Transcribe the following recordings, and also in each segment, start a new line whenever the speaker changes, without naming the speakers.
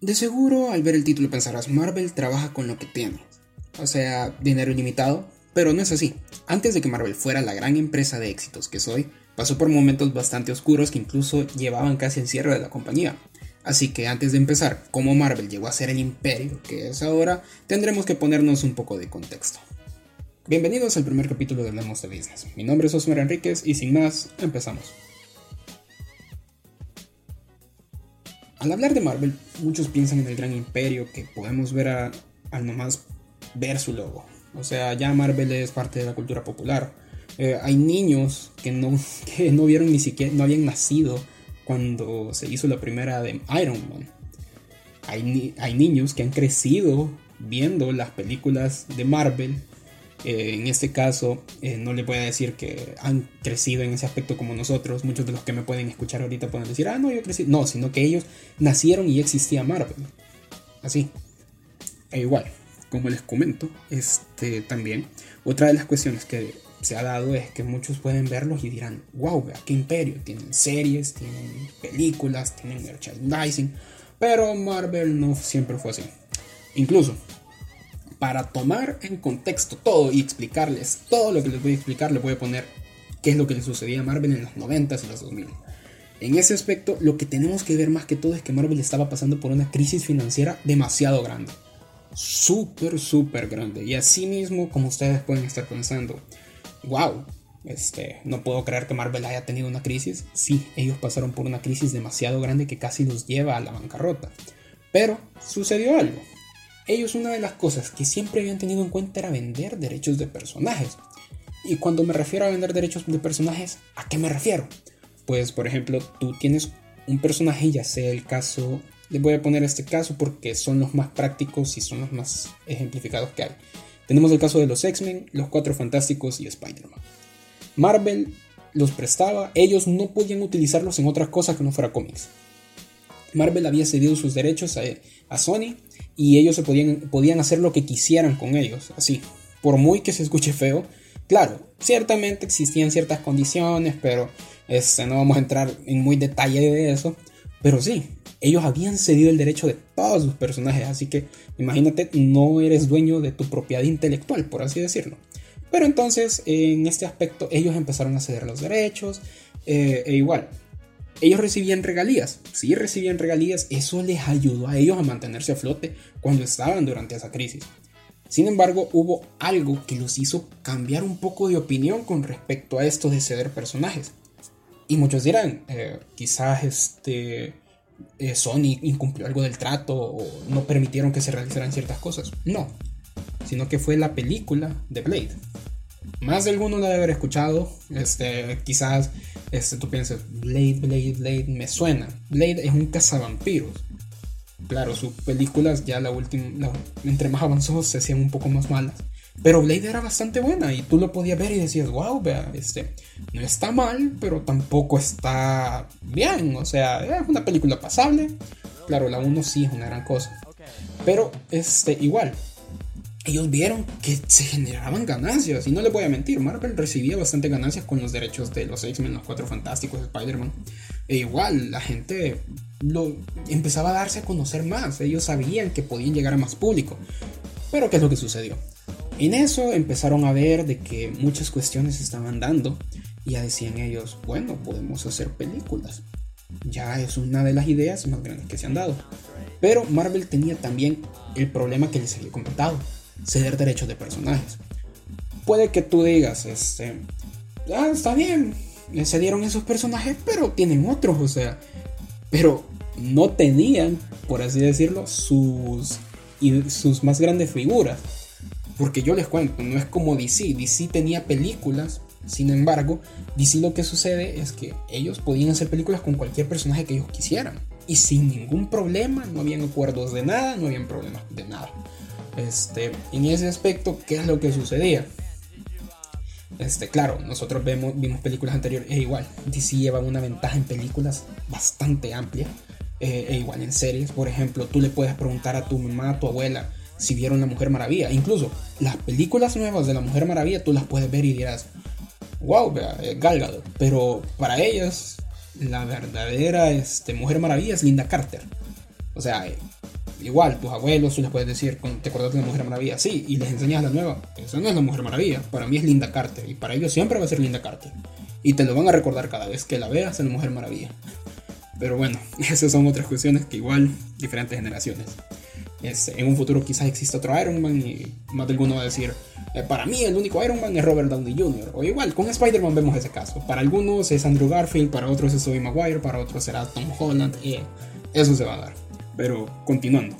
De seguro al ver el título pensarás, Marvel trabaja con lo que tiene. O sea, dinero ilimitado, pero no es así. Antes de que Marvel fuera la gran empresa de éxitos que soy, pasó por momentos bastante oscuros que incluso llevaban casi el cierre de la compañía. Así que antes de empezar, cómo Marvel llegó a ser el imperio que es ahora, tendremos que ponernos un poco de contexto. Bienvenidos al primer capítulo de Hablemos de Business. Mi nombre es Osmar Enríquez y sin más, empezamos. Al hablar de Marvel, muchos piensan en el gran imperio que podemos ver al nomás ver su logo. O sea, ya Marvel es parte de la cultura popular. Eh, hay niños que no, que no vieron ni siquiera, no habían nacido cuando se hizo la primera de Iron Man. Hay, hay niños que han crecido viendo las películas de Marvel. Eh, en este caso, eh, no le voy a decir que han crecido en ese aspecto como nosotros. Muchos de los que me pueden escuchar ahorita pueden decir, ah, no, yo crecí. No, sino que ellos nacieron y existía Marvel. Así. E igual, como les comento, este también, otra de las cuestiones que se ha dado es que muchos pueden verlos y dirán, wow, qué imperio, tienen series, tienen películas, tienen merchandising, pero Marvel no siempre fue así. Incluso, para tomar en contexto todo y explicarles todo lo que les voy a explicar, les voy a poner qué es lo que le sucedía a Marvel en los 90s y los 2000. En ese aspecto, lo que tenemos que ver más que todo es que Marvel estaba pasando por una crisis financiera demasiado grande. Súper, súper grande. Y así mismo, como ustedes pueden estar pensando, wow, este, no puedo creer que Marvel haya tenido una crisis. Sí, ellos pasaron por una crisis demasiado grande que casi los lleva a la bancarrota. Pero sucedió algo. Ellos una de las cosas que siempre habían tenido en cuenta era vender derechos de personajes. Y cuando me refiero a vender derechos de personajes, ¿a qué me refiero? Pues por ejemplo, tú tienes un personaje, ya sea el caso, les voy a poner este caso porque son los más prácticos y son los más ejemplificados que hay. Tenemos el caso de los X-Men, los Cuatro Fantásticos y Spider-Man. Marvel los prestaba, ellos no podían utilizarlos en otras cosas que no fuera cómics. Marvel había cedido sus derechos a, Sony y ellos se podían, podían hacer lo que quisieran con ellos, así. Por muy que se escuche feo, claro, ciertamente existían ciertas condiciones, pero este, no vamos a entrar en muy detalle de eso. Pero sí, ellos habían cedido el derecho de todos sus personajes, así que imagínate, no eres dueño de tu propiedad intelectual, por así decirlo. Pero entonces, en este aspecto, ellos empezaron a ceder los derechos, eh, e igual, ellos recibían regalías, sí recibían regalías, eso les ayudó a ellos a mantenerse a flote cuando estaban durante esa crisis. Sin embargo, hubo algo que los hizo cambiar un poco de opinión con respecto a esto de ceder personajes. Y muchos dirán, eh, quizás este, eh, Sony incumplió algo del trato o no permitieron que se realizaran ciertas cosas. No, sino que fue la película de Blade. Más de alguno la debe haber escuchado. Este, quizás este, tú pienses, Blade, Blade, Blade, me suena. Blade es un cazavampiros. Claro, sus películas ya la última, entre más avanzó se hacían un poco más malas. Pero Blade era bastante buena y tú lo podías ver y decías, wow, vea, este, no está mal, pero tampoco está bien. O sea, es una película pasable. Claro, la 1 sí es una gran cosa. Pero, este, igual, ellos vieron que se generaban ganancias. Y no les voy a mentir, Marvel recibía bastante ganancias con los derechos de los X-Men, los Cuatro Fantásticos, Spider-Man. E igual, la gente lo empezaba a darse a conocer más. Ellos sabían que podían llegar a más público. Pero, ¿qué es lo que sucedió? En eso empezaron a ver de que muchas cuestiones se estaban dando y ya decían ellos, bueno, podemos hacer películas. Ya es una de las ideas más grandes que se han dado. Pero Marvel tenía también el problema que les había comentado, ceder derechos de personajes. Puede que tú digas, este, ah, está bien, le cedieron esos personajes, pero tienen otros, o sea, pero no tenían, por así decirlo, sus, sus más grandes figuras. Porque yo les cuento, no es como DC. DC tenía películas, sin embargo, DC lo que sucede es que ellos podían hacer películas con cualquier personaje que ellos quisieran. Y sin ningún problema, no habían acuerdos de nada, no habían problemas de nada. Este, en ese aspecto, ¿qué es lo que sucedía? Este, claro, nosotros vemos, vimos películas anteriores, e igual, DC lleva una ventaja en películas bastante amplia, eh, e igual en series. Por ejemplo, tú le puedes preguntar a tu mamá, a tu abuela, si vieron La Mujer Maravilla. Incluso las películas nuevas de La Mujer Maravilla tú las puedes ver y dirás, wow, eh, Gal Pero para ellas, la verdadera este, Mujer Maravilla es Linda Carter. O sea, eh, igual, tus abuelos, tú les puedes decir, ¿te acuerdas de la Mujer Maravilla? Sí, y les enseñas la nueva. Esa no es la Mujer Maravilla. Para mí es Linda Carter. Y para ellos siempre va a ser Linda Carter. Y te lo van a recordar cada vez que la veas en la Mujer Maravilla. Pero bueno, esas son otras cuestiones que igual diferentes generaciones. en un futuro quizás exista otro Iron Man y más de alguno va a decir, eh, para mí el único Iron Man es Robert Downey Jr. O igual, con Spider-Man vemos ese caso. Para algunos es Andrew Garfield, para otros es Tobey Maguire, para otros será Tom Holland. y eso se va a dar. Pero continuando.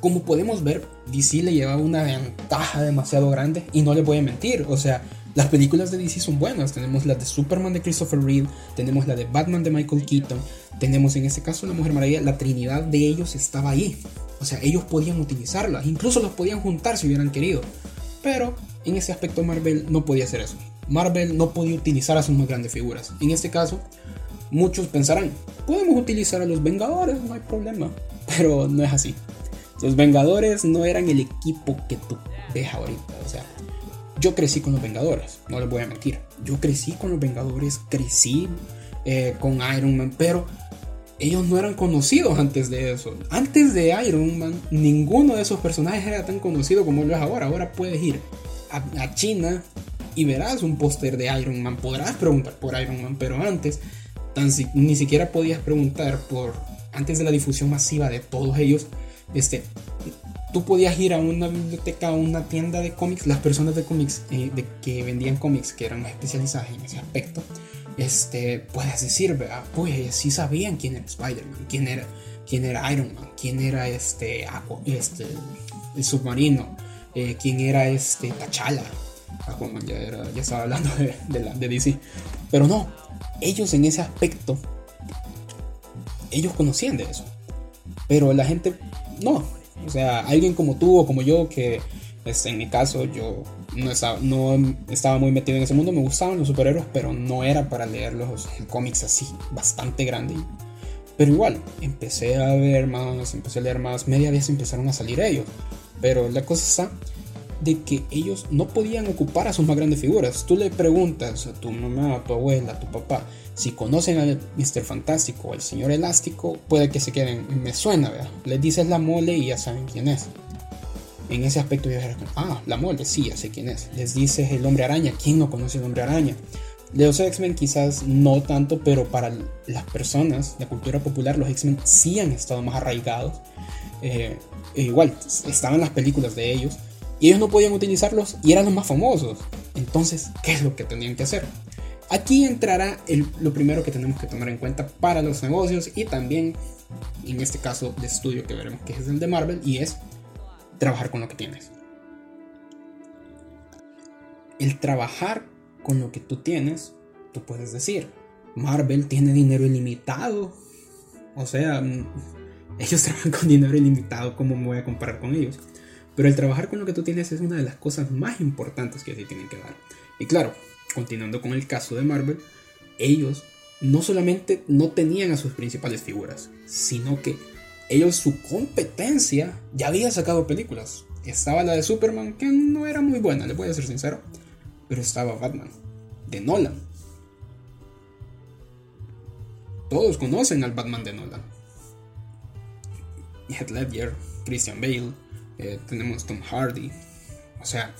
Como podemos ver, DC le lleva una ventaja demasiado grande y no le voy a mentir. O sea, las películas de DC son buenas. Tenemos la de Superman de Christopher Reeve, tenemos la de Batman de Michael Keaton, tenemos en este caso la Mujer Maravilla. La trinidad de ellos estaba ahí. O sea, ellos podían utilizarlas, incluso los podían juntar si hubieran querido. Pero en ese aspecto Marvel no podía hacer eso. Marvel no podía utilizar a sus más grandes figuras. En este caso, muchos pensarán, podemos utilizar a los Vengadores, no hay problema. Pero no es así. Los Vengadores no eran el equipo que tú ves ahorita. O sea, yo crecí con los Vengadores, no les voy a mentir. Yo crecí con los Vengadores, crecí eh, con Iron Man, pero ellos no eran conocidos antes de eso. Antes de Iron Man, ninguno de esos personajes era tan conocido como lo es ahora. Ahora puedes ir a, China y verás un póster de Iron Man. Podrás preguntar por Iron Man, pero antes tan, ni siquiera podías preguntar por antes de la difusión masiva de todos ellos. Este, tú podías ir a una biblioteca, a una tienda de cómics, las personas de cómics eh, de que vendían cómics, que eran especializadas en ese aspecto, este, puedes decir, pues sí sabían quién era Spider-Man, quién era, quién era Iron Man, quién era este, este el submarino, eh, quién era este T'Challa. Aquaman ya, era, ya estaba hablando de, de, de DC. Pero no, ellos en ese aspecto, ellos conocían de eso. Pero la gente no, o sea, alguien como tú o como yo, que este, en mi caso yo no estaba, no estaba muy metido en ese mundo, me gustaban los superhéroes, pero no era para leer los cómics así, bastante grande. Pero igual, empecé a ver más, empecé a leer más, media vez empezaron a salir ellos. Pero la cosa está de que ellos no podían ocupar a sus más grandes figuras. Tú le preguntas a tu mamá, a tu abuela, a tu papá, si conocen al Mr. Fantástico o al Señor Elástico, puede que se queden, me suena, ¿verdad? Les dices la mole y ya saben quién es. En ese aspecto ya ah, la mole, sí, ya sé quién es. Les dices el hombre araña, ¿quién no conoce el hombre araña? De los X-Men quizás no tanto, pero para las personas, la cultura popular, los X-Men sí han estado más arraigados. Eh, e igual, estaban las películas de ellos y ellos no podían utilizarlos y eran los más famosos. Entonces, ¿qué es lo que tenían que hacer? Aquí entrará lo primero que tenemos que tomar en cuenta para los negocios y también en este caso de estudio que veremos que es el de Marvel y es trabajar con lo que tienes. El trabajar con lo que tú tienes, tú puedes decir, Marvel tiene dinero ilimitado. O sea, ellos trabajan con dinero ilimitado, ¿cómo me voy a comparar con ellos? Pero el trabajar con lo que tú tienes es una de las cosas más importantes que se tienen que dar. Y claro, continuando con el caso de Marvel, ellos no solamente no tenían a sus principales figuras, sino que ellos su competencia ya había sacado películas. Estaba la de Superman, que no era muy buena, le voy a ser sincero, pero estaba Batman, de Nolan. Todos conocen al Batman de Nolan. Heath Ledger, Christian Bale, eh, tenemos Tom Hardy. O sea,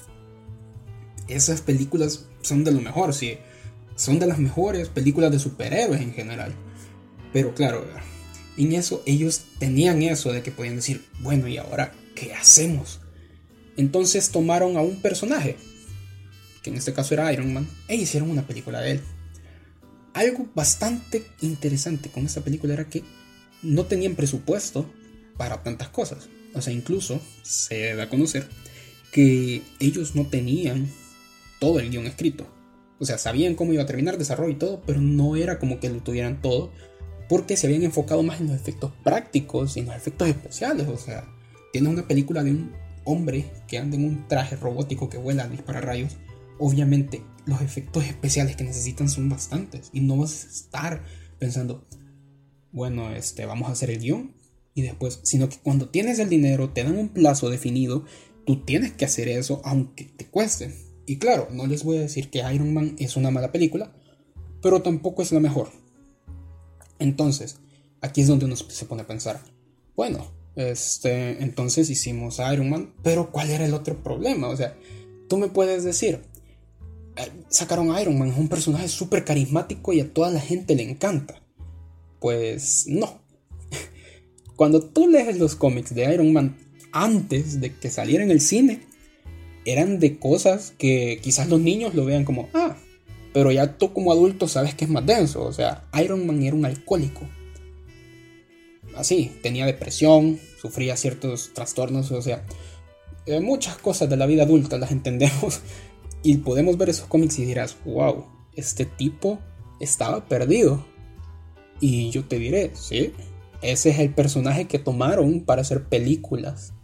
esas películas son de lo mejor, sí. Son de las mejores películas de superhéroes en general. Pero claro, en eso ellos tenían eso de que podían decir, bueno, ¿y ahora qué hacemos? Entonces tomaron a un personaje, que en este caso era Iron Man, e hicieron una película de él. Algo bastante interesante con esta película era que no tenían presupuesto para tantas cosas. O sea, incluso se da a conocer que ellos no tenían todo el guion escrito. O sea, sabían cómo iba a terminar, desarrollo y todo, pero no era como que lo tuvieran todo, porque se habían enfocado más en los efectos prácticos y en los efectos especiales. O sea, tienes una película de un hombre que anda en un traje robótico que vuela, dispara rayos. Obviamente, los efectos especiales que necesitan son bastantes y no vas a estar pensando, bueno, este, vamos a hacer el guion y después, sino que cuando tienes el dinero, te dan un plazo definido, tú tienes que hacer eso aunque te cueste. Y claro, no les voy a decir que Iron Man es una mala película, pero tampoco es la mejor. Entonces, aquí es donde uno se pone a pensar, bueno, Este, entonces hicimos Iron Man, pero ¿cuál era el otro problema? O sea, tú me puedes decir, sacaron a Iron Man, es un personaje súper carismático y a toda la gente le encanta. Pues no. Cuando tú lees los cómics de Iron Man antes de que saliera en el cine, eran de cosas que quizás los niños lo vean como, ah, pero ya tú como adulto sabes que es más denso. O sea, Iron Man era un alcohólico. Así, tenía depresión, sufría ciertos trastornos, o sea, eh, muchas cosas de la vida adulta las entendemos y podemos ver esos cómics y dirás, wow, este tipo estaba perdido. Y yo te diré, sí, ese es el personaje que tomaron para hacer películas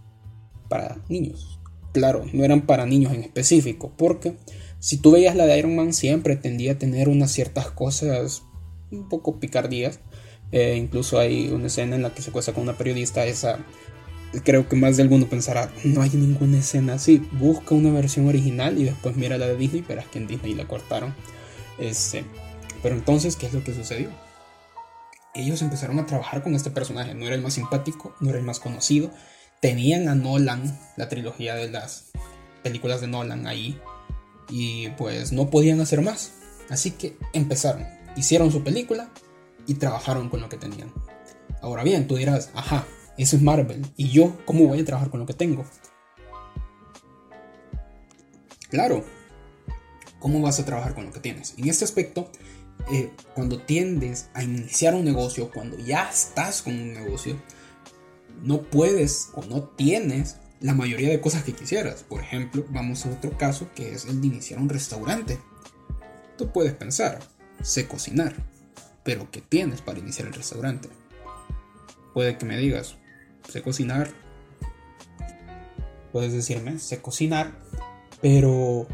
para niños. Claro, no eran para niños en específico, porque si tú veías la de Iron Man siempre tendía a tener unas ciertas cosas un poco picardías. Eh, incluso hay una escena en la que se cuesta con una periodista, esa creo que más de alguno pensará, no hay ninguna escena así, busca una versión original y después mira la de Disney, pero es que en Disney la cortaron. Este, pero entonces, ¿qué es lo que sucedió? Ellos empezaron a trabajar con este personaje, no era el más simpático, no era el más conocido, tenían a Nolan, la trilogía de las películas de Nolan ahí, y pues no podían hacer más. Así que empezaron, hicieron su película y trabajaron con lo que tenían. Ahora bien, tú dirás, ajá, eso es Marvel. ¿Y yo cómo voy a trabajar con lo que tengo? Claro, ¿cómo vas a trabajar con lo que tienes? En este aspecto, eh, cuando tiendes a iniciar un negocio, cuando ya estás con un negocio, no puedes o no tienes la mayoría de cosas que quisieras. Por ejemplo, vamos a otro caso que es el de iniciar un restaurante. Tú puedes pensar, sé cocinar, pero ¿qué tienes para iniciar el restaurante? Puede que me digas, sé cocinar. Puedes decirme, sé cocinar, pero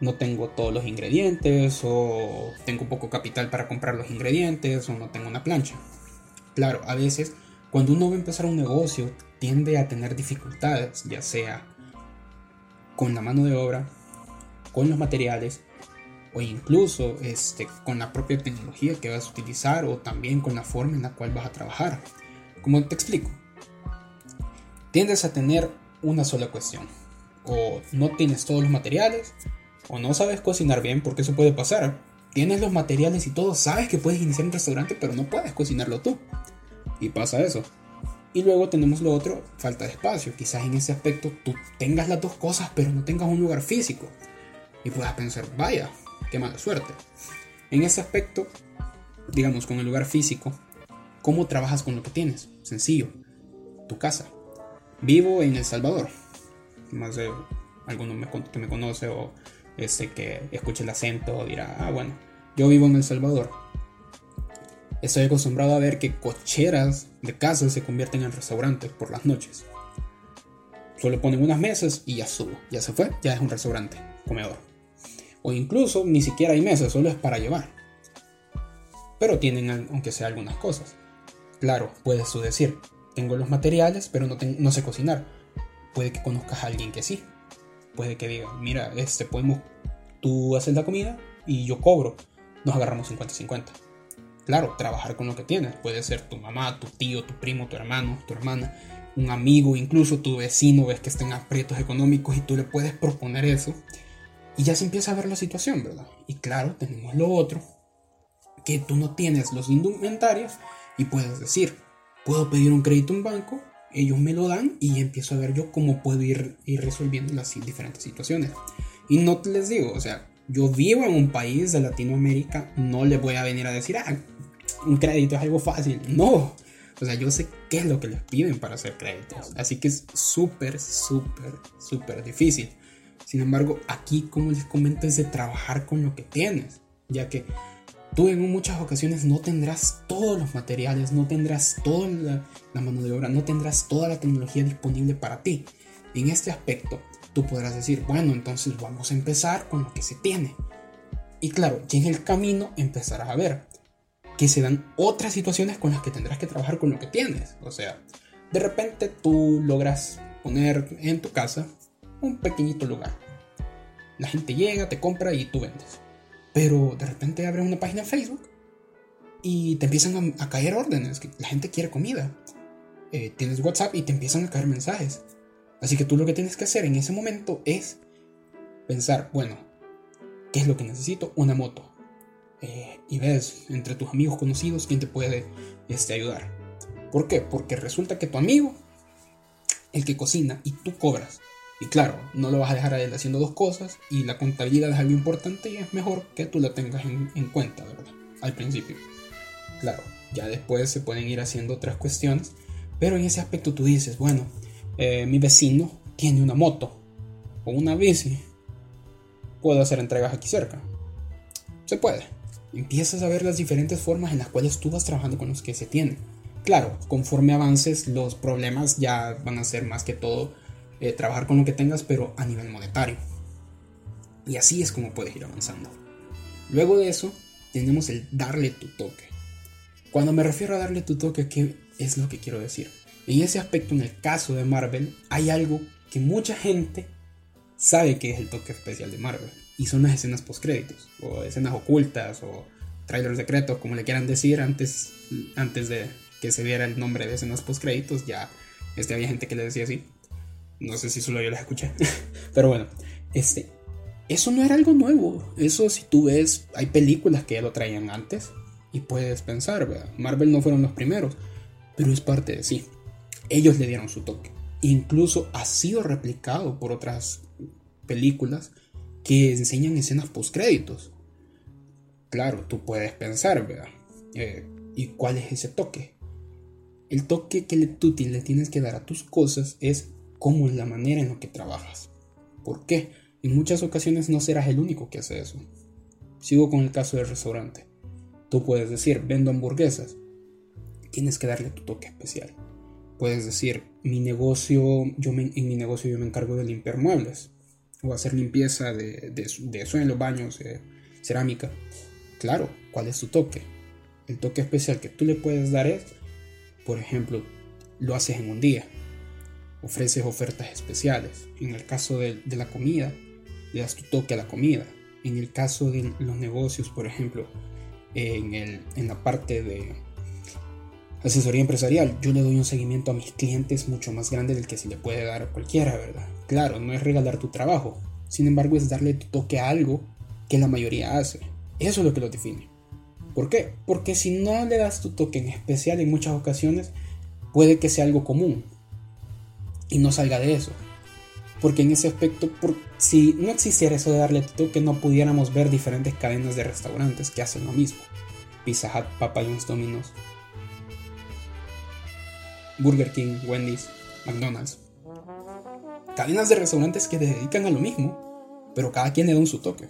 no tengo todos los ingredientes o tengo poco capital para comprar los ingredientes o no tengo una plancha. Claro, a veces cuando uno va a empezar un negocio tiende a tener dificultades, ya sea con la mano de obra, con los materiales o incluso este, con la propia tecnología que vas a utilizar o también con la forma en la cual vas a trabajar. Como te explico, tiendes a tener una sola cuestión. O no tienes todos los materiales, o no sabes cocinar bien, porque eso puede pasar. Tienes los materiales y todo, sabes que puedes iniciar un restaurante, pero no puedes cocinarlo tú. Y pasa eso. Y luego tenemos lo otro, falta de espacio. Quizás en ese aspecto tú tengas las dos cosas, pero no tengas un lugar físico. Y puedas pensar, vaya, qué mala suerte. En ese aspecto, digamos, con el lugar físico, ¿cómo trabajas con lo que tienes? Sencillo, tu casa. Vivo en El Salvador. Más de alguno que me conoce o este que escuche el acento dirá, ah, bueno, yo vivo en El Salvador. Estoy acostumbrado a ver que cocheras de casas se convierten en restaurantes por las noches. Solo ponen unas mesas y ya subo. Ya se fue, ya es un restaurante, comedor. O incluso ni siquiera hay mesas, solo es para llevar. Pero tienen aunque sea algunas cosas. Claro, puedes tú decir, tengo los materiales, pero no, no sé cocinar. Puede que conozcas a alguien que sí. Puede que diga, mira, este podemos, tú haces la comida y yo cobro. Nos agarramos 50-50. Claro, trabajar con lo que tienes. Puede ser tu mamá, tu tío, tu primo, tu hermano, tu hermana, un amigo, incluso tu vecino, ves que está en aprietos económicos y tú le puedes proponer eso. Y ya se empieza a ver la situación, ¿verdad? Y claro, tenemos lo otro, que tú no tienes los indumentarios y puedes decir, puedo pedir un crédito en banco, ellos me lo dan y empiezo a ver yo cómo puedo ir, ir resolviendo las diferentes situaciones. Y no te les digo, o sea, yo vivo en un país de Latinoamérica, no le voy a venir a decir, ah, un crédito es algo fácil. No, o sea, yo sé qué es lo que les piden para hacer créditos. Así que es súper, súper, súper difícil. Sin embargo, aquí, como les comento, es de trabajar con lo que tienes, ya que Tú en muchas ocasiones no tendrás todos los materiales, no tendrás toda la, mano de obra, no tendrás toda la tecnología disponible para ti. En este aspecto, tú podrás decir, bueno, entonces vamos a empezar con lo que se tiene. Y claro, y en el camino empezarás a ver que se dan otras situaciones con las que tendrás que trabajar con lo que tienes. O sea, de repente tú logras poner en tu casa un pequeñito lugar. La gente llega, te compra y tú vendes. Pero de repente abres una página en Facebook y te empiezan a, caer órdenes, que la gente quiere comida. eh, tienes WhatsApp y te empiezan a caer mensajes. Así que tú lo que tienes que hacer en ese momento es pensar, bueno, ¿qué es lo que necesito? Una moto. Eh, y ves entre tus amigos conocidos quién te puede este, ayudar. ¿Por qué? Porque resulta que tu amigo, el que cocina y tú cobras. Y claro, no lo vas a dejar a él haciendo dos cosas y la contabilidad es algo importante y es mejor que tú lo tengas en, en cuenta, ¿verdad? Al principio. Claro, ya después se pueden ir haciendo otras cuestiones, pero en ese aspecto tú dices, bueno, eh, mi vecino tiene una moto o una bici, puedo hacer entregas aquí cerca. Se puede. Empiezas a ver las diferentes formas en las cuales tú vas trabajando con los que se tienen. Claro, conforme avances, los problemas ya van a ser más que todo eh, trabajar con lo que tengas, pero a nivel monetario. Y así es como puedes ir avanzando. Luego de eso, tenemos el darle tu toque. Cuando me refiero a darle tu toque, ¿qué es lo que quiero decir? En ese aspecto, en el caso de Marvel, hay algo que mucha gente sabe que es el toque especial de Marvel. Y son las escenas postcréditos, o escenas ocultas, o trailers secretos, como le quieran decir, antes, antes de que se viera el nombre de escenas postcréditos, ya este, había gente que le decía así. No sé si solo yo las escuché. Pero bueno, este, eso no era algo nuevo. Eso si tú ves, hay películas que ya lo traían antes. Y puedes pensar, ¿verdad? Marvel no fueron los primeros, pero es parte de sí ellos le dieron su toque. Incluso ha sido replicado por otras películas que enseñan escenas post créditos. Claro, tú puedes pensar, ¿verdad? Eh, ¿Y cuál es ese toque? El toque que tú le tienes que dar a tus cosas es cómo es la manera en la que trabajas. ¿Por qué? En muchas ocasiones no serás el único que hace eso. Sigo con el caso del restaurante. Tú puedes decir, vendo hamburguesas. Tienes que darle tu toque especial. Puedes decir, mi negocio, yo en mi negocio yo me encargo de limpiar muebles o hacer limpieza de, de, suelos, baños, eh, cerámica. Claro, ¿cuál es tu toque? El toque especial que tú le puedes dar es, por ejemplo, lo haces en un día, ofreces ofertas especiales. En el caso de, la comida, le das tu toque a la comida. En el caso de los negocios, por ejemplo, en, en la parte de, asesoría empresarial, yo le doy un seguimiento a mis clientes mucho más grande del que se le puede dar a cualquiera, ¿verdad? Claro, no es regalar tu trabajo, sin embargo es darle tu toque a algo que la mayoría hace. Eso es lo que lo define. ¿Por qué? Porque si no le das tu toque en especial en muchas ocasiones, puede que sea algo común y no salga de eso. Porque en ese aspecto, si no existiera eso de darle tu toque, no pudiéramos ver diferentes cadenas de restaurantes que hacen lo mismo. Pizza Hut, Papa Domino's, Burger King, Wendy's, McDonald's. Cadenas de restaurantes que se dedican a lo mismo, pero cada quien le da un su toque.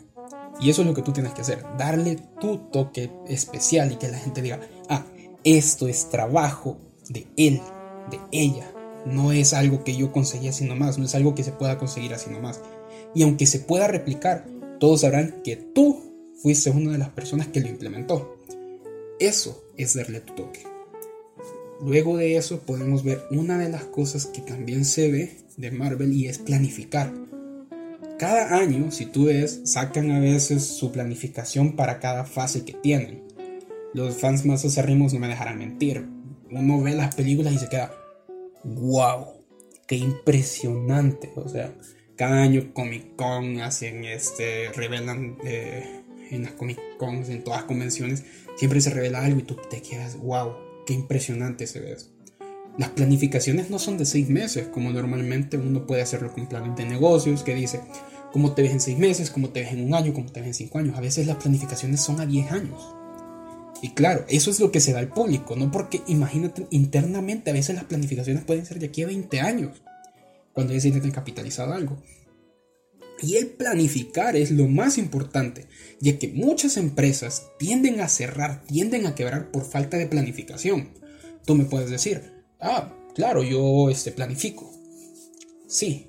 Y eso es lo que tú tienes que hacer, darle tu toque especial y que la gente diga, ah, esto es trabajo de él, de ella. No es algo que yo conseguí así nomás, no es algo que se pueda conseguir así nomás. Y aunque se pueda replicar, todos sabrán que tú fuiste una de las personas que lo implementó. Eso es darle tu toque. Luego de eso podemos ver una de las cosas que también se ve de Marvel y es planificar. Cada año, si tú ves, sacan a veces su planificación para cada fase que tienen. Los fans más acérrimos no me dejarán mentir. Uno ve las películas y se queda, wow, qué impresionante. O sea, cada año Comic Con hacen este, revelan eh, en las Comic Cons, en todas las convenciones, siempre se revela algo y tú te quedas, wow, Qué impresionante se ve. Las planificaciones no son de seis meses, como normalmente uno puede hacerlo con planes de negocios, que dice cómo te ves en seis meses, cómo te ves en un año, cómo te ves en cinco años. A veces las planificaciones son a diez años. Y claro, eso es lo que se da al público, no porque imagínate internamente, a veces las planificaciones pueden ser de aquí a 20 años, cuando ya se tienen capitalizado algo. Y el planificar es lo más importante, ya que muchas empresas tienden a cerrar, tienden a quebrar por falta de planificación. Tú me puedes decir, ah, claro, yo este, planifico. Sí,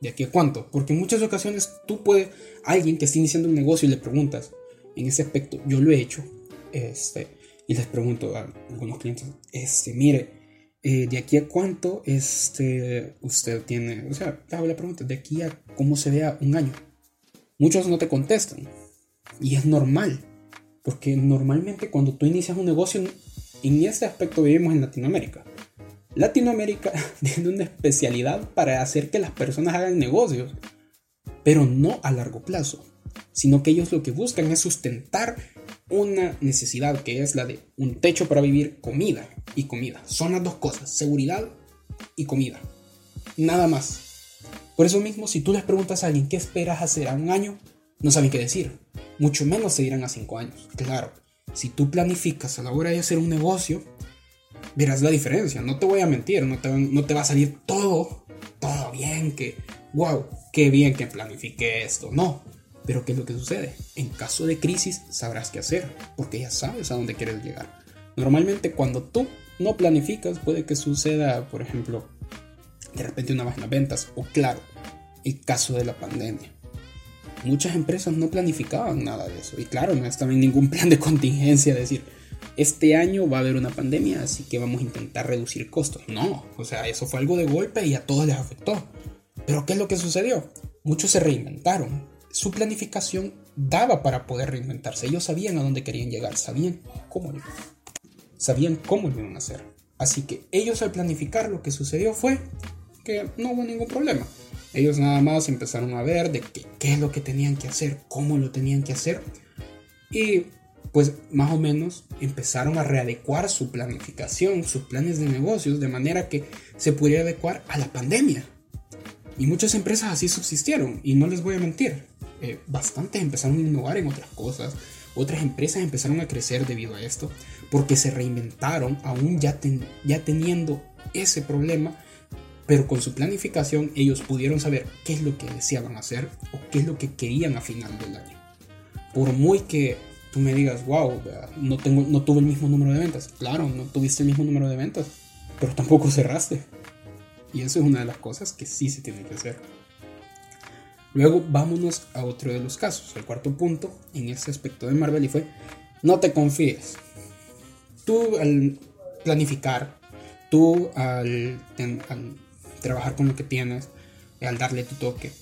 ¿de aquí a cuánto? Porque en muchas ocasiones tú puedes, alguien que está iniciando un negocio y le preguntas, en ese aspecto, yo lo he hecho, este, y les pregunto a algunos clientes, este, mire, eh, ¿de aquí a cuánto este, usted tiene? O sea, hago la pregunta, ¿de aquí a cómo se vea un año? Muchos no te contestan. Y es normal. Porque normalmente cuando tú inicias un negocio, en este aspecto vivimos en Latinoamérica. Latinoamérica tiene una especialidad para hacer que las personas hagan negocios, pero no a largo plazo, sino que ellos lo que buscan es sustentar una necesidad que es la de un techo para vivir, comida y comida. Son las dos cosas, seguridad y comida. Nada más. Por eso mismo, si tú les preguntas a alguien qué esperas hacer a un año, no saben qué decir. Mucho menos se dirán a cinco años. Claro, si tú planificas a la hora de hacer un negocio, verás la diferencia. No te voy a mentir, no te, no te va a salir todo, todo bien, que, wow, qué bien que planifique esto. No, pero ¿qué es lo que sucede? En caso de crisis sabrás qué hacer, porque ya sabes a dónde quieres llegar. Normalmente cuando tú no planificas puede que suceda, por ejemplo, de repente una baja en ventas, o claro, el caso de la pandemia. Muchas empresas no planificaban nada de eso, y claro, no estaba en ningún plan de contingencia, decir, este año va a haber una pandemia, así que vamos a intentar reducir costos. No, o sea, eso fue algo de golpe y a todos les afectó. Pero ¿qué es lo que sucedió? Muchos se reinventaron. Su planificación daba para poder reinventarse. Ellos sabían a dónde querían llegar, sabían cómo sabían cómo lo iban a hacer. Así que ellos al planificar lo que sucedió fue que no hubo ningún problema. Ellos nada más empezaron a ver de qué, qué es lo que tenían que hacer, cómo lo tenían que hacer. Y pues más o menos empezaron a readecuar su planificación, sus planes de negocios, de manera que se pudiera adecuar a la pandemia. Y muchas empresas así subsistieron, y no les voy a mentir, eh, bastantes empezaron a innovar en otras cosas, otras empresas empezaron a crecer debido a esto, porque se reinventaron aún ya, ya teniendo ese problema, pero con su planificación ellos pudieron saber qué es lo que deseaban hacer o qué es lo que querían a final del año. Por muy que tú me digas, wow, no, tengo, no tuve el mismo número de ventas. Claro, no tuviste el mismo número de ventas, pero tampoco cerraste. Y eso es una de las cosas que sí se tiene que hacer. Luego vámonos a otro de los casos, el cuarto punto en ese aspecto de Marvel y fue, no te confíes. Tú al planificar, tú al, al trabajar con lo que tienes, al darle tu toque,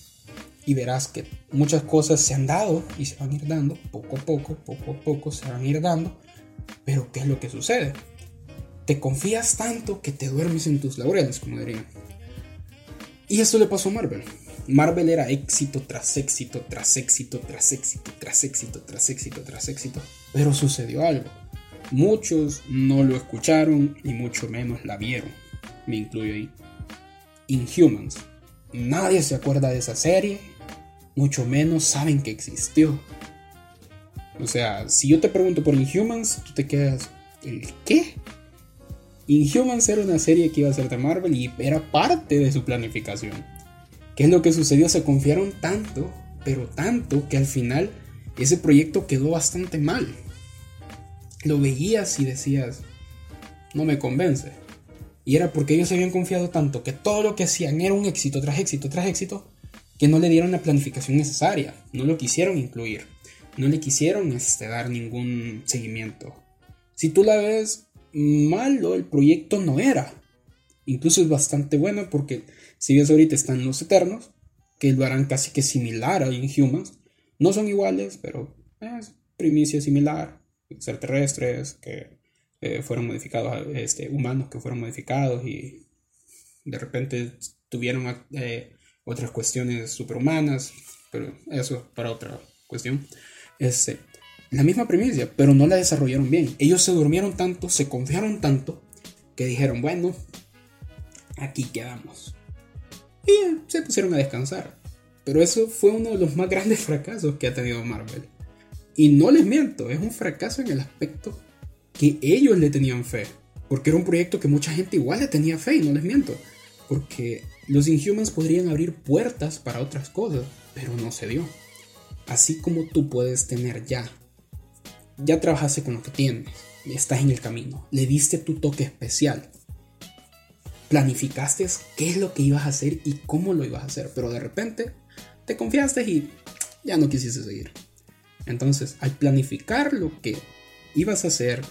y verás que muchas cosas se han dado y se van a ir dando, poco a poco, poco a poco se van a ir dando, pero ¿qué es lo que sucede? Te confías tanto que te duermes en tus laureles, como dirían. Y eso le pasó a Marvel. Marvel era éxito tras éxito, tras éxito, tras éxito, tras éxito, tras éxito, tras éxito. Pero sucedió algo. Muchos no lo escucharon y mucho menos la vieron. Me incluyo ahí. Inhumans. Nadie se acuerda de esa serie mucho menos saben que existió. O sea, si yo te pregunto por Inhumans, tú te quedas, ¿el qué? Inhumans era una serie que iba a ser de Marvel y era parte de su planificación. ¿Qué es lo que sucedió? Se confiaron tanto, pero tanto, que al final ese proyecto quedó bastante mal. Lo veías y decías, no me convence. Y era porque ellos se habían confiado tanto que todo lo que hacían era un éxito tras éxito tras éxito, que no le dieron la planificación necesaria, no lo quisieron incluir, no le quisieron este, dar ningún seguimiento. Si tú la ves malo, el proyecto no era. Incluso es bastante bueno porque si ves ahorita están los Eternos, que lo harán casi que similar a Inhumans. No son iguales, pero es primicia similar. Extraterrestres que eh, fueron modificados, este, humanos que fueron modificados y de repente tuvieron eh, otras cuestiones superhumanas, pero eso para otra cuestión. Este, la misma premisa, pero no la desarrollaron bien. Ellos se durmieron tanto, se confiaron tanto, que dijeron, bueno, aquí quedamos. Y se pusieron a descansar. Pero eso fue uno de los más grandes fracasos que ha tenido Marvel. Y no les miento, es un fracaso en el aspecto que ellos le tenían fe. Porque era un proyecto que mucha gente igual le tenía fe, y no les miento. Porque los Inhumans podrían abrir puertas para otras cosas, pero no se dio. Así como tú puedes tener ya, ya trabajaste con lo que tienes, estás en el camino, le diste tu toque especial, planificaste qué es lo que ibas a hacer y cómo lo ibas a hacer, pero de repente te confiaste y ya no quisiste seguir. Entonces, al planificar lo que ibas a hacer,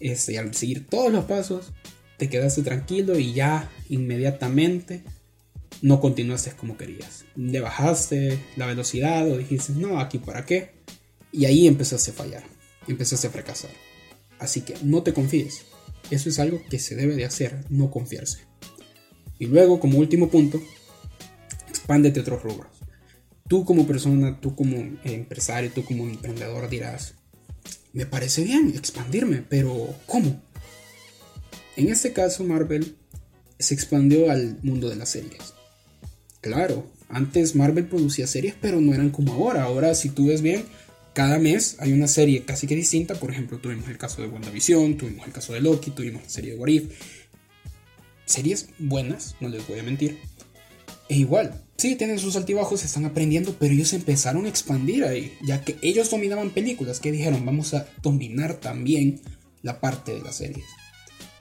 este, al seguir todos los pasos, te quedaste tranquilo y ya inmediatamente no continuaste como querías. Le bajaste la velocidad o dijiste, no, aquí para qué. Y ahí empezaste a fallar, empezaste a fracasar. Así que no te confíes. Eso es algo que se debe de hacer, no confiarse. Y luego, como último punto, expándete a otros rubros. Tú como persona, tú como empresario, tú como emprendedor dirás, me parece bien expandirme, pero ¿cómo? En este caso, Marvel se expandió al mundo de las series. Claro, antes Marvel producía series, pero no eran como ahora. Ahora, si tú ves bien, cada mes hay una serie casi que distinta. Por ejemplo, tuvimos el caso de WandaVision, tuvimos el caso de Loki, tuvimos la serie de What Series buenas, no les voy a mentir. E igual, sí, tienen sus altibajos, están aprendiendo, pero ellos empezaron a expandir ahí, ya que ellos dominaban películas, que dijeron, vamos a dominar también la parte de las series.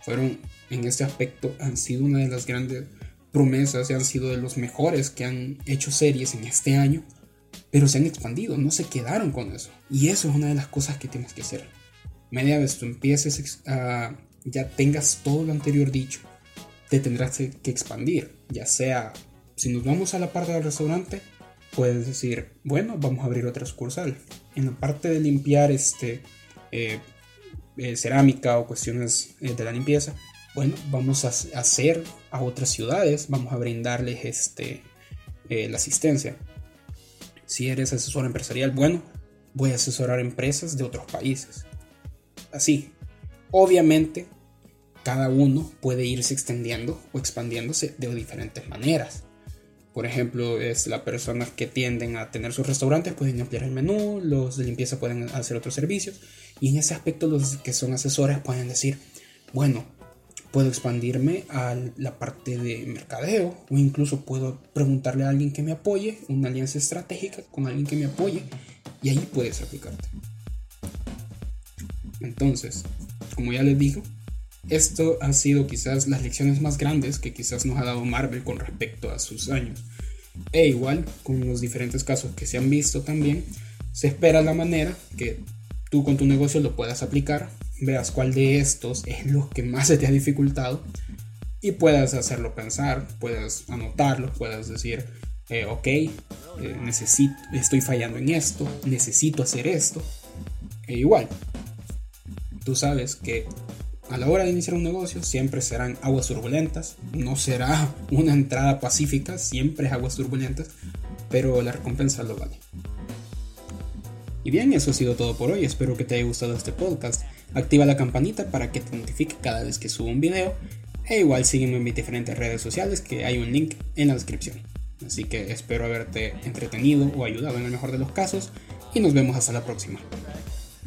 Fueron, en este aspecto, han sido una de las grandes promesas y han sido de los mejores que han hecho series en este año pero se han expandido, no se quedaron con eso. Y eso es una de las cosas que tienes que hacer. Media vez tú empieces a, ya tengas todo lo anterior dicho, te tendrás que expandir, ya sea, si nos vamos a la parte del restaurante, puedes decir, bueno, vamos a abrir otra sucursal. En la parte de limpiar este, eh, eh, cerámica o cuestiones eh, de la limpieza, bueno, vamos a hacer a otras ciudades, vamos a brindarles este, la asistencia. Si eres asesor empresarial, bueno, voy a asesorar empresas de otros países. Así. Obviamente, cada uno puede irse extendiendo o expandiéndose de diferentes maneras. Por ejemplo, es las personas que tienden a tener sus restaurantes pueden ampliar el menú, los de limpieza pueden hacer otros servicios y en ese aspecto los que son asesores pueden decir, bueno, puedo expandirme a la parte de mercadeo o incluso puedo preguntarle a alguien que me apoye, una alianza estratégica con alguien que me apoye y ahí puedes aplicarte. Entonces, como ya les digo, esto ha sido quizás las lecciones más grandes que quizás nos ha dado Marvel con respecto a sus años. E igual, con los diferentes casos que se han visto también, se espera la manera que tú con tu negocio lo puedas aplicar veas cuál de estos es lo que más se te ha dificultado y puedas hacerlo pensar, puedas anotarlo, puedas decir, eh, ok, eh, necesito, estoy fallando en esto, necesito hacer esto. E igual, tú sabes que a la hora de iniciar un negocio siempre serán aguas turbulentas, no será una entrada pacífica, siempre es aguas turbulentas, pero la recompensa lo vale. Y bien, eso ha sido todo por hoy, espero que te haya gustado este podcast. Activa la campanita para que te notifique cada vez que subo un video. E igual sígueme en mis diferentes redes sociales que hay un link en la descripción. Así que espero haberte entretenido o ayudado en el mejor de los casos y nos vemos hasta la próxima.